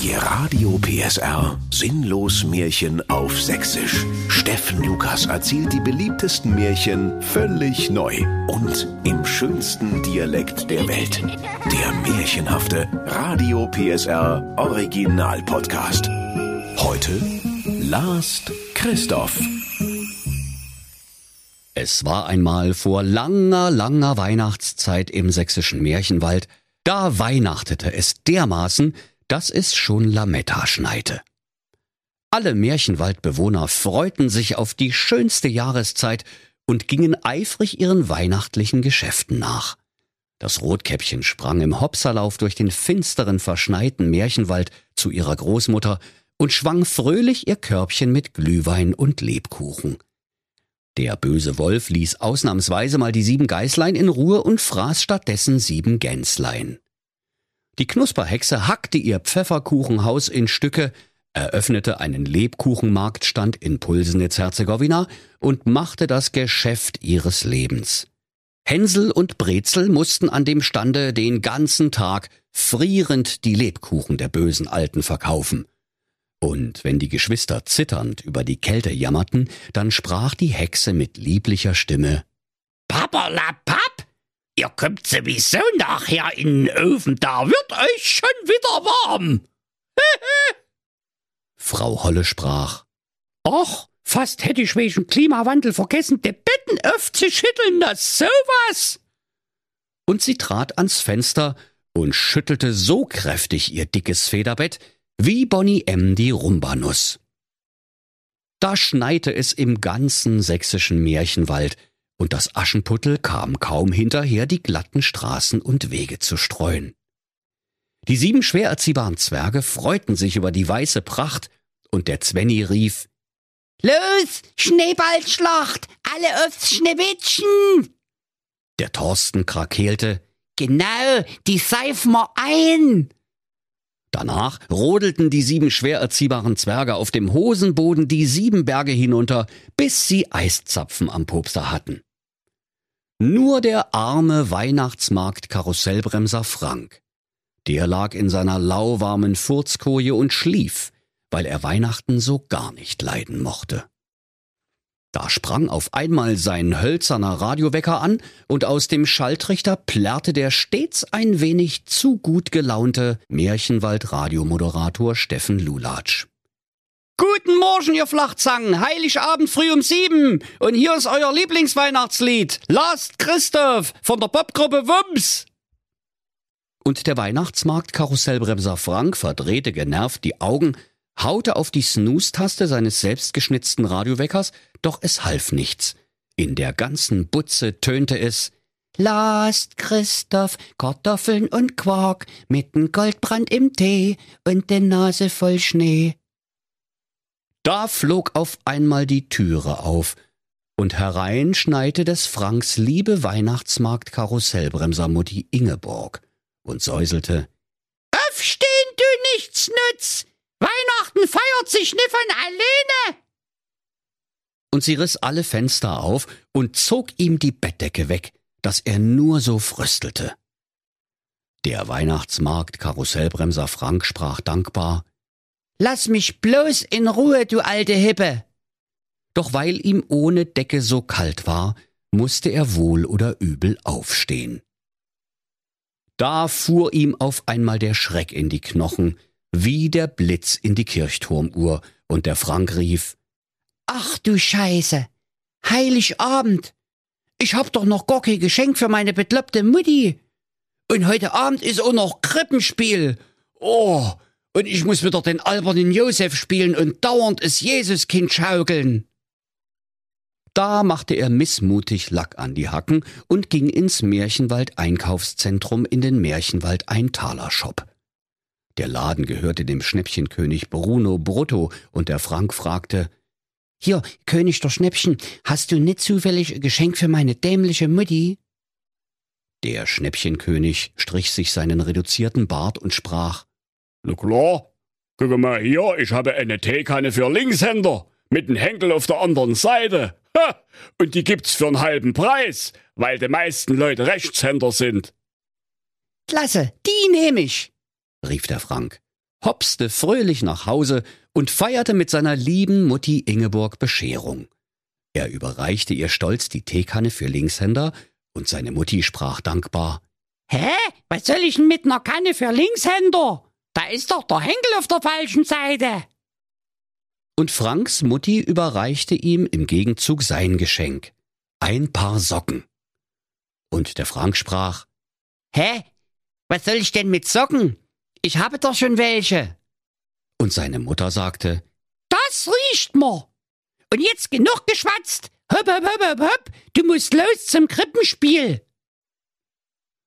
Die Radio PSR Sinnlos Märchen auf Sächsisch. Steffen Lukas erzählt die beliebtesten Märchen völlig neu und im schönsten Dialekt der Welt. Der märchenhafte Radio PSR Original Podcast. Heute Last Christoph. Es war einmal vor langer, langer Weihnachtszeit im sächsischen Märchenwald, da weihnachtete es dermaßen, dass es schon Lametta schneite. Alle Märchenwaldbewohner freuten sich auf die schönste Jahreszeit und gingen eifrig ihren weihnachtlichen Geschäften nach. Das Rotkäppchen sprang im Hopserlauf durch den finsteren, verschneiten Märchenwald zu ihrer Großmutter und schwang fröhlich ihr Körbchen mit Glühwein und Lebkuchen. Der böse Wolf ließ ausnahmsweise mal die sieben Geißlein in Ruhe und fraß stattdessen sieben Gänslein. Die Knusperhexe hackte ihr Pfefferkuchenhaus in Stücke, eröffnete einen Lebkuchenmarktstand in Pulsenitz-Herzegowina und machte das Geschäft ihres Lebens. Hänsel und Brezel mussten an dem Stande den ganzen Tag frierend die Lebkuchen der bösen Alten verkaufen. Und wenn die Geschwister zitternd über die Kälte jammerten, dann sprach die Hexe mit lieblicher Stimme Pappalapapp, ihr kommt sowieso nachher in den Ofen, da wird euch schon wieder warm. Frau Holle sprach Och, fast hätte ich wegen Klimawandel vergessen, die Betten aufzuschütteln, das sowas. Und sie trat ans Fenster und schüttelte so kräftig ihr dickes Federbett, wie Bonnie M. die Rumbanuss. Da schneite es im ganzen sächsischen Märchenwald, und das Aschenputtel kam kaum hinterher, die glatten Straßen und Wege zu streuen. Die sieben schwer erziehbaren Zwerge freuten sich über die weiße Pracht, und der Zwenny rief Los, Schneeballschlacht, alle aufs Schneewittchen! Der Thorsten krakeelte Genau, die seifen wir ein! Danach rodelten die sieben schwer erziehbaren Zwerge auf dem Hosenboden die sieben Berge hinunter, bis sie Eiszapfen am Popster hatten. Nur der arme Weihnachtsmarkt-Karussellbremser Frank, der lag in seiner lauwarmen Furzkoje und schlief, weil er Weihnachten so gar nicht leiden mochte. Da sprang auf einmal sein hölzerner Radiowecker an und aus dem Schalltrichter plärrte der stets ein wenig zu gut gelaunte Märchenwald-Radiomoderator Steffen Lulatsch. Guten Morgen, ihr Flachzangen! Heiligabend früh um sieben! Und hier ist euer Lieblingsweihnachtslied! Last Christoph von der Popgruppe Wumms! Und der Weihnachtsmarkt-Karussellbremser Frank verdrehte genervt die Augen, haute auf die Snooze-Taste seines selbstgeschnitzten Radioweckers, doch es half nichts. In der ganzen Butze tönte es Last Christoph, Kartoffeln und Quark, mit'n Goldbrand im Tee und de Nase voll Schnee. Da flog auf einmal die Türe auf, und herein schneite des Franks liebe Weihnachtsmarkt-Karussellbremser-Mutti Ingeborg und säuselte Aufstehen, du Nichtsnutz! Weihnachten feiert sich nicht von alleine! Und sie riss alle Fenster auf und zog ihm die Bettdecke weg, dass er nur so fröstelte. Der Weihnachtsmarkt-Karussellbremser Frank sprach dankbar Lass mich bloß in Ruhe, du alte Hippe. Doch weil ihm ohne Decke so kalt war, musste er wohl oder übel aufstehen. Da fuhr ihm auf einmal der Schreck in die Knochen, wie der Blitz in die Kirchturmuhr, und der Frank rief Ach du Scheiße! Heiligabend! Ich hab doch noch gar kein Geschenk für meine bekloppte Mutti. Und heute Abend ist auch noch Krippenspiel. Oh, und ich muss wieder den albernen Josef spielen und dauernd es Jesuskind schaukeln. Da machte er missmutig Lack an die Hacken und ging ins Märchenwald Einkaufszentrum in den Märchenwald Eintaler Shop. Der Laden gehörte dem Schnäppchenkönig Bruno Brutto und der Frank fragte, Hier, König der Schnäppchen, hast du nicht zufällig ein Geschenk für meine dämliche Mutti? Der Schnäppchenkönig strich sich seinen reduzierten Bart und sprach, na klar. Guck mal hier, ich habe eine Teekanne für Linkshänder mit einem Henkel auf der anderen Seite. Ha! Und die gibt's für einen halben Preis, weil die meisten Leute Rechtshänder sind. Klasse, die nehme ich, rief der Frank. hopste fröhlich nach Hause und feierte mit seiner lieben Mutti Ingeborg Bescherung. Er überreichte ihr stolz die Teekanne für Linkshänder und seine Mutti sprach dankbar. Hä? Was soll ich denn mit ner Kanne für Linkshänder? Da ist doch der Henkel auf der falschen Seite. Und Franks Mutti überreichte ihm im Gegenzug sein Geschenk. Ein Paar Socken. Und der Frank sprach, Hä? Was soll ich denn mit Socken? Ich habe doch schon welche. und seine Mutter sagte, Das riecht mir. Und jetzt genug geschwatzt. Hopp, hopp, hopp, hopp, hopp. Du musst los zum Krippenspiel.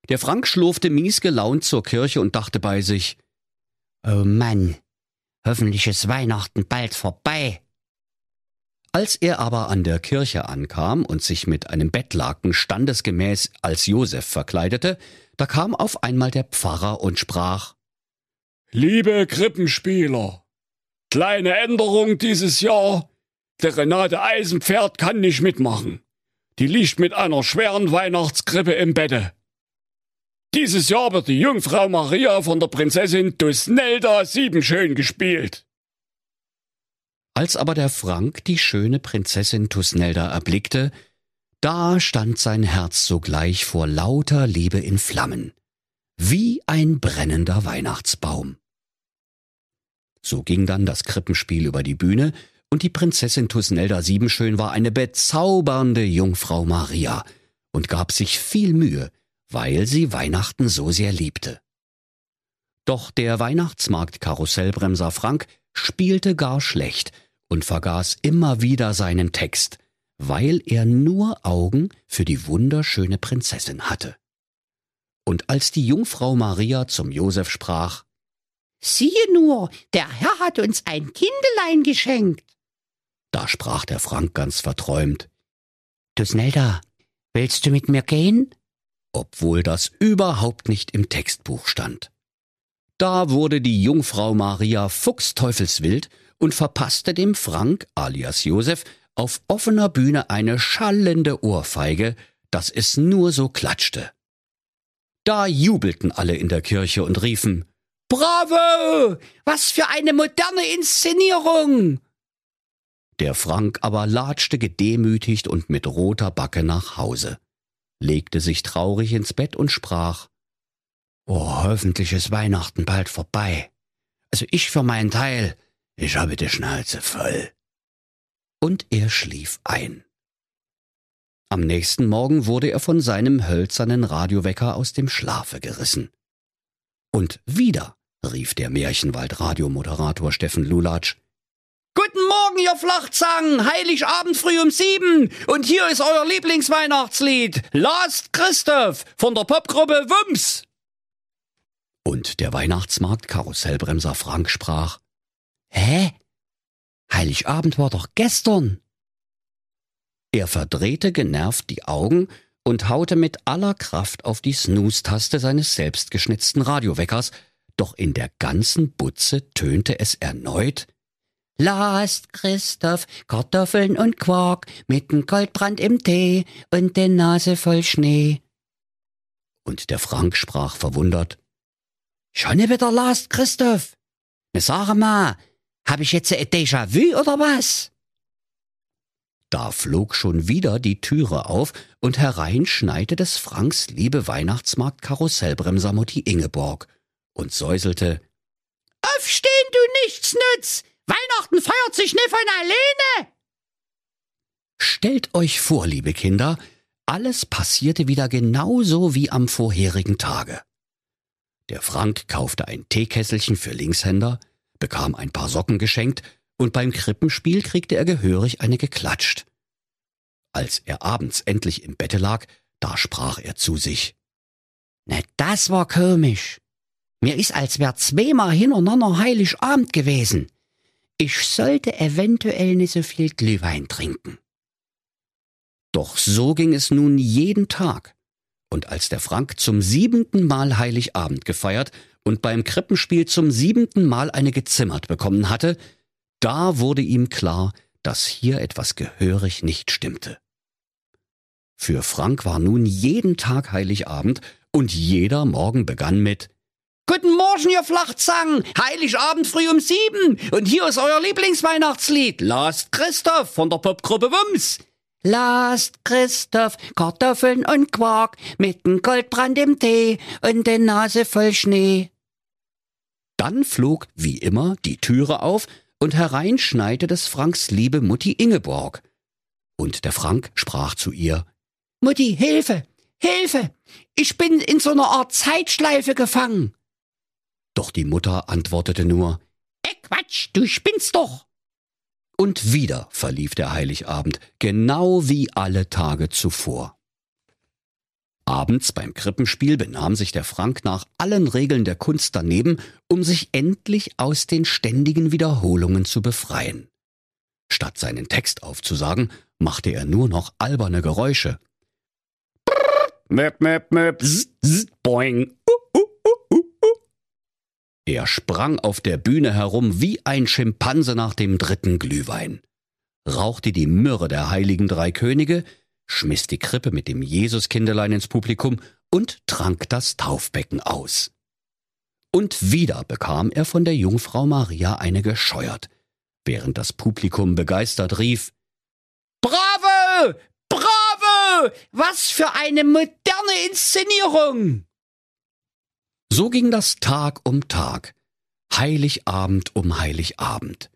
Der Frank schlurfte mies gelaunt zur Kirche und dachte bei sich, Oh Mann, hoffentlich ist Weihnachten bald vorbei. Als er aber an der Kirche ankam und sich mit einem Bettlaken standesgemäß als Josef verkleidete, da kam auf einmal der Pfarrer und sprach, Liebe Krippenspieler, kleine Änderung dieses Jahr. Der Renate Eisenpferd kann nicht mitmachen. Die liegt mit einer schweren Weihnachtskrippe im Bette. Dieses Jahr wird die Jungfrau Maria von der Prinzessin Dusnelda Siebenschön gespielt. Als aber der Frank die schöne Prinzessin Tusnelda erblickte, da stand sein Herz sogleich vor lauter Liebe in Flammen, wie ein brennender Weihnachtsbaum. So ging dann das Krippenspiel über die Bühne, und die Prinzessin Tusnelda Siebenschön war eine bezaubernde Jungfrau Maria und gab sich viel Mühe, weil sie Weihnachten so sehr liebte. Doch der Weihnachtsmarkt-Karussellbremser Frank spielte gar schlecht und vergaß immer wieder seinen Text, weil er nur Augen für die wunderschöne Prinzessin hatte. Und als die Jungfrau Maria zum Josef sprach, Siehe nur, der Herr hat uns ein Kindelein geschenkt. da sprach der Frank ganz verträumt, Tusnelda, willst du mit mir gehen? Obwohl das überhaupt nicht im Textbuch stand. Da wurde die Jungfrau Maria fuchsteufelswild und verpasste dem Frank alias Josef auf offener Bühne eine schallende Ohrfeige, dass es nur so klatschte. Da jubelten alle in der Kirche und riefen Bravo! Was für eine moderne Inszenierung! Der Frank aber latschte gedemütigt und mit roter Backe nach Hause, legte sich traurig ins Bett und sprach Oh, hoffentlich ist Weihnachten bald vorbei. Also ich für meinen Teil, ich habe die Schnauze voll. Und er schlief ein. Am nächsten Morgen wurde er von seinem hölzernen Radiowecker aus dem Schlafe gerissen. Und wieder rief der Märchenwald-Radiomoderator Steffen Lulatsch, Guten Morgen, ihr Flachzangen! Heiligabend früh um sieben! Und hier ist euer Lieblingsweihnachtslied! Last Christoph von der Popgruppe Wumms! Und der Weihnachtsmarkt-Karussellbremser Frank sprach, Hä? Heiligabend war doch gestern. Er verdrehte genervt die Augen und haute mit aller Kraft auf die Snooze-Taste seines selbstgeschnitzten Radioweckers, doch in der ganzen Butze tönte es erneut Last Christoph, Kartoffeln und Quark mit n Goldbrand im Tee und der Nase voll Schnee. und der Frank sprach verwundert, Schon wieder Last Christoph. Ne sag mal, hab ich jetzt ein Déjà-vu oder was? Da flog schon wieder die Türe auf und herein schneite des Franks liebe Weihnachtsmarkt Karussellbremser Mutti Ingeborg und säuselte, Aufstehen, du Nichtsnutz! Weihnachten feiert sich nicht von alleine! Stellt euch vor, liebe Kinder, alles passierte wieder genauso wie am vorherigen Tage. Der Frank kaufte ein Teekesselchen für Linkshänder, bekam ein paar Socken geschenkt und beim Krippenspiel kriegte er gehörig eine geklatscht. Als er abends endlich im Bette lag, da sprach er zu sich. Na, das war komisch. Mir ist, als wär zweimal hintereinander Heiligabend gewesen. Ich sollte eventuell nicht so viel Glühwein trinken. Doch so ging es nun jeden Tag. Und als der Frank zum siebenten Mal Heiligabend gefeiert und beim Krippenspiel zum siebenten Mal eine gezimmert bekommen hatte, da wurde ihm klar, dass hier etwas gehörig nicht stimmte. Für Frank war nun jeden Tag Heiligabend und jeder Morgen begann mit Guten Morgen, ihr Flachzangen. Heiligabend früh um sieben. Und hier ist euer Lieblingsweihnachtslied. Last Christoph von der Popgruppe Wums. Last Christoph, Kartoffeln und Quark mit nem Goldbrand im Tee und der Nase voll Schnee. Dann flog, wie immer, die Türe auf und herein schneite des Franks liebe Mutti Ingeborg. Und der Frank sprach zu ihr, Mutti, Hilfe, Hilfe! Ich bin in so einer Art Zeitschleife gefangen. Doch die Mutter antwortete nur, Äh, Quatsch, du spinnst doch. und wieder verlief der Heiligabend, genau wie alle Tage zuvor. Abends beim Krippenspiel benahm sich der Frank nach allen Regeln der Kunst daneben, um sich endlich aus den ständigen Wiederholungen zu befreien. Statt seinen Text aufzusagen, machte er nur noch alberne Geräusche. Möp, möp, möp, zzz, zzz, boing. Er sprang auf der Bühne herum wie ein Schimpanse nach dem dritten Glühwein, rauchte die Myrrhe der heiligen drei Könige, schmiss die Krippe mit dem Jesuskindelein ins Publikum und trank das Taufbecken aus. Und wieder bekam er von der Jungfrau Maria eine gescheuert, während das Publikum begeistert rief, Bravo! Bravo! Was für eine moderne Inszenierung! So ging das Tag um Tag, Heiligabend um Heiligabend.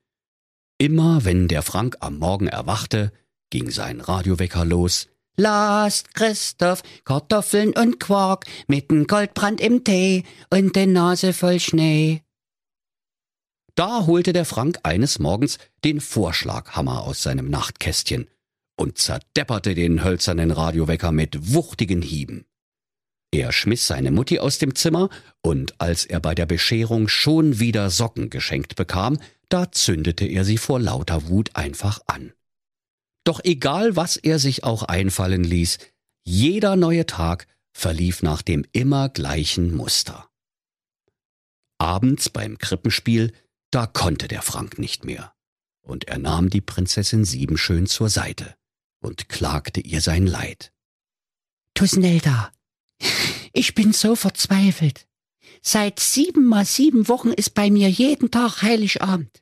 Immer wenn der Frank am Morgen erwachte, ging sein Radiowecker los. Last Christoph, Kartoffeln und Quark mit nem Goldbrand im Tee und der Nase voll Schnee. Da holte der Frank eines Morgens den Vorschlaghammer aus seinem Nachtkästchen und zerdepperte den hölzernen Radiowecker mit wuchtigen Hieben. Er schmiss seine Mutti aus dem Zimmer, und als er bei der Bescherung schon wieder Socken geschenkt bekam, da zündete er sie vor lauter Wut einfach an. Doch egal, was er sich auch einfallen ließ, jeder neue Tag verlief nach dem immer gleichen Muster. Abends beim Krippenspiel, da konnte der Frank nicht mehr, und er nahm die Prinzessin Siebenschön zur Seite und klagte ihr sein Leid. Tusnelda, ich bin so verzweifelt. Seit sieben mal sieben Wochen ist bei mir jeden Tag Heiligabend.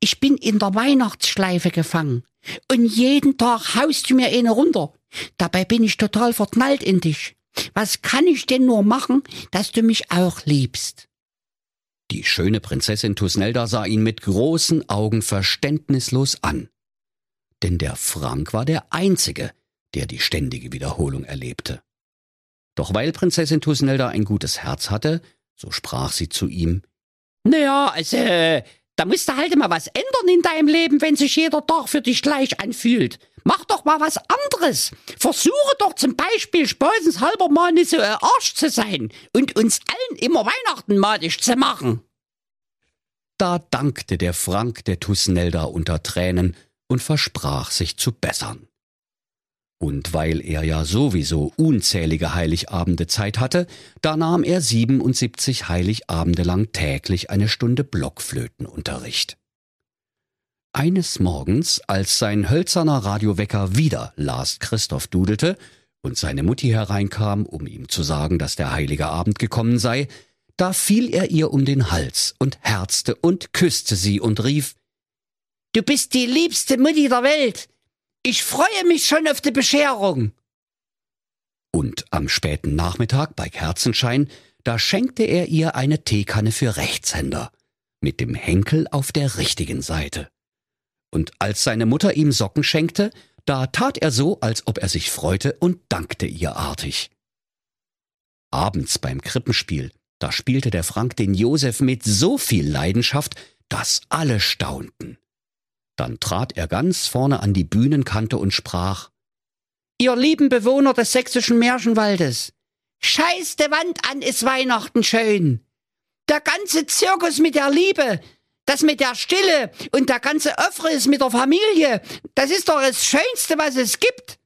Ich bin in der Weihnachtsschleife gefangen. Und jeden Tag haust du mir eine runter. Dabei bin ich total verknallt in dich. Was kann ich denn nur machen, dass du mich auch liebst? Die schöne Prinzessin Tusnelda sah ihn mit großen Augen verständnislos an. Denn der Frank war der Einzige, der die ständige Wiederholung erlebte. Doch weil Prinzessin Tusnelda ein gutes Herz hatte, so sprach sie zu ihm, Naja, also, da musst du halt mal was ändern in deinem Leben, wenn sich jeder Tag für dich gleich anfühlt. Mach doch mal was anderes. Versuche doch zum Beispiel halber mal nicht so ein Arsch zu sein und uns allen immer Weihnachten madig zu machen. Da dankte der Frank der Tusnelda unter Tränen und versprach sich zu bessern. Und weil er ja sowieso unzählige Heiligabende Zeit hatte, da nahm er 77 Heiligabende lang täglich eine Stunde Blockflötenunterricht. Eines Morgens, als sein hölzerner Radiowecker wieder Last Christoph dudelte und seine Mutti hereinkam, um ihm zu sagen, dass der heilige Abend gekommen sei, da fiel er ihr um den Hals und herzte und küsste sie und rief, Du bist die liebste Mutti der Welt. Ich freue mich schon auf die Bescherung. Und am späten Nachmittag bei Kerzenschein, da schenkte er ihr eine Teekanne für Rechtshänder, mit dem Henkel auf der richtigen Seite. Und als seine Mutter ihm Socken schenkte, da tat er so, als ob er sich freute und dankte ihr artig. Abends beim Krippenspiel, da spielte der Frank den Josef mit so viel Leidenschaft, dass alle staunten. Dann trat er ganz vorne an die Bühnenkante und sprach Ihr lieben Bewohner des sächsischen Märchenwaldes, scheiß de Wand an, ist Weihnachten schön. Der ganze Zirkus mit der Liebe, das mit der Stille und der ganze Öffres mit der Familie, das ist doch das Schönste, was es gibt.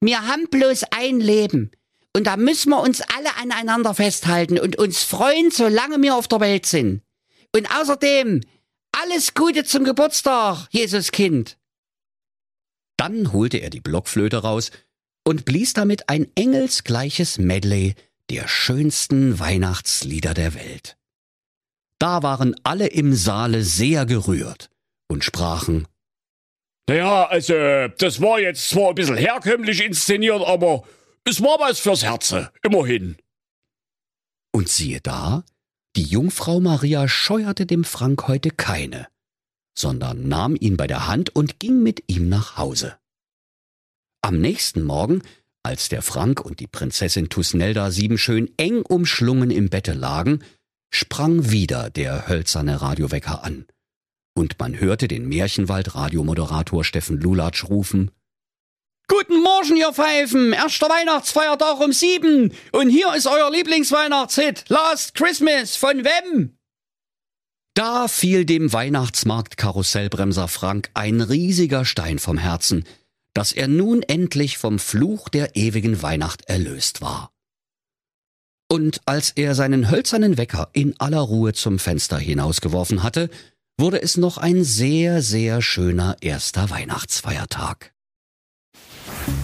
Wir haben bloß ein Leben. Und da müssen wir uns alle aneinander festhalten und uns freuen, solange wir auf der Welt sind. Und außerdem, alles Gute zum Geburtstag, Jesuskind. Dann holte er die Blockflöte raus und blies damit ein engelsgleiches Medley, der schönsten Weihnachtslieder der Welt. Da waren alle im Saale sehr gerührt und sprachen Naja, also, das war jetzt zwar ein bisschen herkömmlich inszeniert, aber es war was fürs Herze, immerhin. Und siehe da, die Jungfrau Maria scheuerte dem Frank heute keine, sondern nahm ihn bei der Hand und ging mit ihm nach Hause. Am nächsten Morgen, als der Frank und die Prinzessin Tusnelda Siebenschön eng umschlungen im Bette lagen, sprang wieder der hölzerne Radiowecker an. Und man hörte den Märchenwald-Radiomoderator Steffen Lulatsch rufen, Guten Morgen, ihr Pfeifen! Erster Weihnachtsfeiertag um sieben! Und hier ist euer Lieblingsweihnachtshit, Last Christmas von wem? Da fiel dem Weihnachtsmarkt-Karussellbremser Frank ein riesiger Stein vom Herzen, dass er nun endlich vom Fluch der ewigen Weihnacht erlöst war. Und als er seinen hölzernen Wecker in aller Ruhe zum Fenster hinausgeworfen hatte, wurde es noch ein sehr, sehr schöner erster Weihnachtsfeiertag.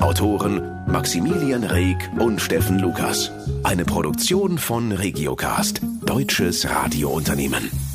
Autoren Maximilian Reg und Steffen Lukas. Eine Produktion von Regiocast, deutsches Radiounternehmen.